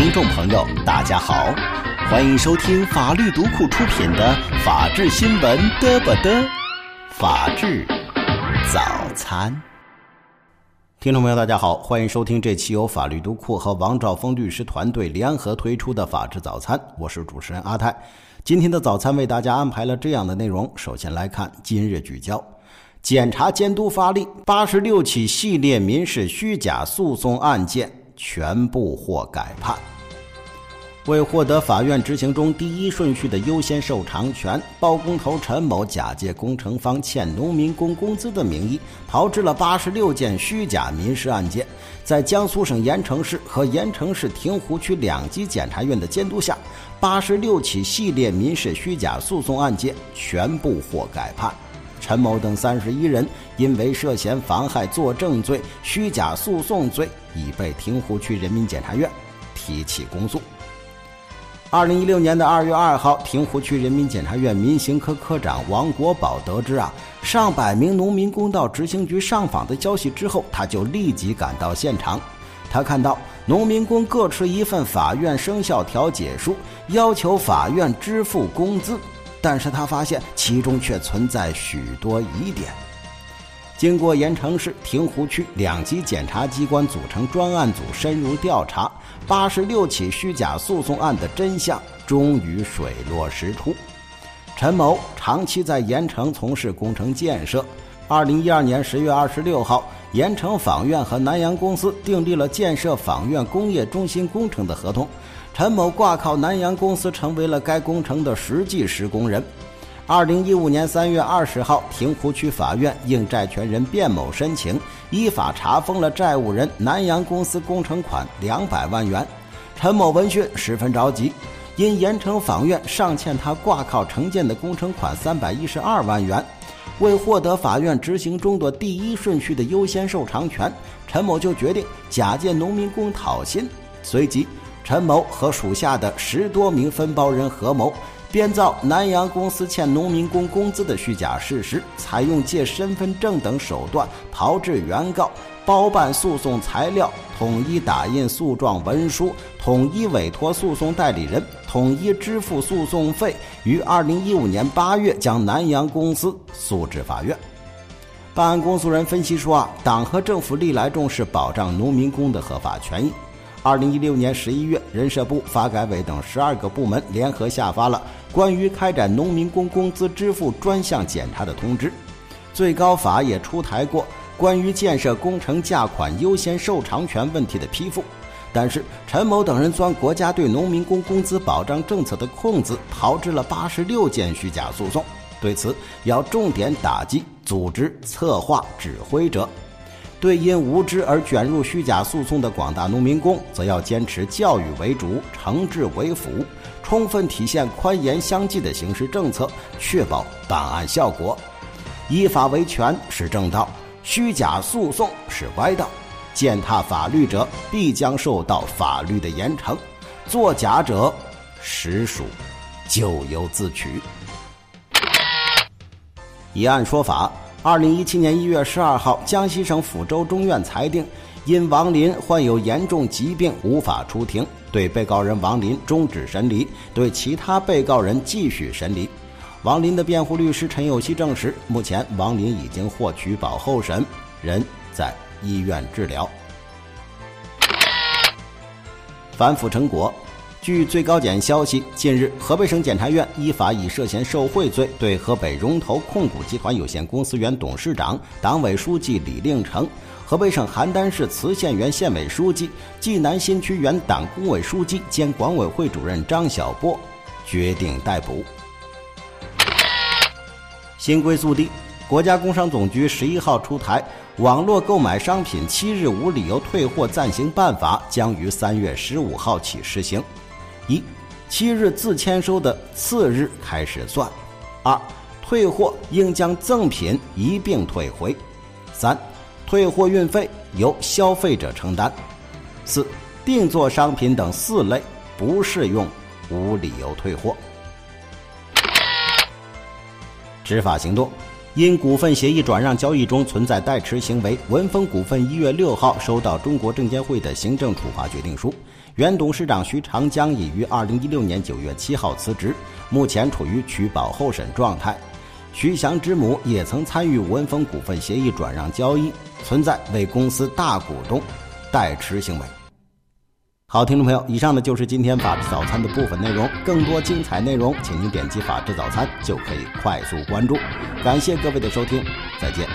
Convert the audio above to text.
听众朋友，大家好，欢迎收听法律读库出品的《法治新闻嘚不嘚》，法治早餐。听众朋友，大家好，欢迎收听这期由法律读库和王兆峰律师团队联合推出的《法治早餐》，我是主持人阿泰。今天的早餐为大家安排了这样的内容：首先来看今日聚焦，检察监督发力，八十六起系列民事虚假诉讼案件。全部获改判。为获得法院执行中第一顺序的优先受偿权，包工头陈某假借工程方欠农民工工资的名义，炮制了八十六件虚假民事案件。在江苏省盐城市和盐城市亭湖区两级检察院的监督下，八十六起系列民事虚假诉讼案件全部获改判。陈某等三十一人因为涉嫌妨害作证罪、虚假诉讼罪，已被亭湖区人民检察院提起公诉。二零一六年的二月二号，亭湖区人民检察院民刑科科长王国宝得知啊上百名农民工到执行局上访的消息之后，他就立即赶到现场。他看到农民工各持一份法院生效调解书，要求法院支付工资。但是他发现其中却存在许多疑点。经过盐城市、亭湖区两级检察机关组成专案组深入调查，八十六起虚假诉讼案的真相终于水落石出。陈某长期在盐城从事工程建设。二零一二年十月二十六号，盐城纺院和南阳公司订立了建设纺院工业中心工程的合同。陈某挂靠南阳公司，成为了该工程的实际施工人。二零一五年三月二十号，亭湖区法院应债权人卞某申请，依法查封了债务人南阳公司工程款两百万元。陈某闻讯十分着急，因盐城法院尚欠他挂靠承建的工程款三百一十二万元，为获得法院执行中的第一顺序的优先受偿权，陈某就决定假借农民工讨薪，随即。陈某和属下的十多名分包人合谋，编造南洋公司欠农民工工资的虚假事实，采用借身份证等手段炮制原告，包办诉讼材料，统一打印诉状文书，统一委托诉讼代理人，统一支付诉讼费，于二零一五年八月将南洋公司诉至法院。办案公诉人分析说啊，党和政府历来重视保障农民工的合法权益。二零一六年十一月，人社部、发改委等十二个部门联合下发了关于开展农民工工资支付专项检查的通知。最高法也出台过关于建设工程价款优先受偿权问题的批复。但是，陈某等人钻国家对农民工工资保障政策的空子，炮制了八十六件虚假诉讼。对此，要重点打击组织、策划、指挥者。对因无知而卷入虚假诉讼的广大农民工，则要坚持教育为主、惩治为辅，充分体现宽严相济的刑事政策，确保办案效果。依法维权是正道，虚假诉讼是歪道。践踏法律者必将受到法律的严惩，作假者实属咎由自取。以案说法。二零一七年一月十二号，江西省抚州中院裁定，因王林患有严重疾病无法出庭，对被告人王林终止审理，对其他被告人继续审理。王林的辩护律师陈友熙证实，目前王林已经获取保候审，人在医院治疗。反腐成果。据最高检消息，近日，河北省检察院依法以涉嫌受贿罪对河北融投控股集团有限公司原董事长、党委书记李令成、河北省邯郸市磁县原县委书记、济南新区原党工委书记兼管委会主任张晓波决定逮捕。新规速递：国家工商总局十一号出台《网络购买商品七日无理由退货暂行办法》，将于三月十五号起施行。一，七日自签收的次日开始算；二，退货应将赠品一并退回；三，退货运费由消费者承担；四，定做商品等四类不适用无理由退货。执法行动：因股份协议转让交易中存在代持行为，文峰股份一月六号收到中国证监会的行政处罚决定书。原董事长徐长江已于二零一六年九月七号辞职，目前处于取保候审状态。徐翔之母也曾参与文峰股份协议转让交易，存在为公司大股东代持行为。好，听众朋友，以上呢就是今天法制早餐的部分内容。更多精彩内容，请您点击法制早餐就可以快速关注。感谢各位的收听，再见。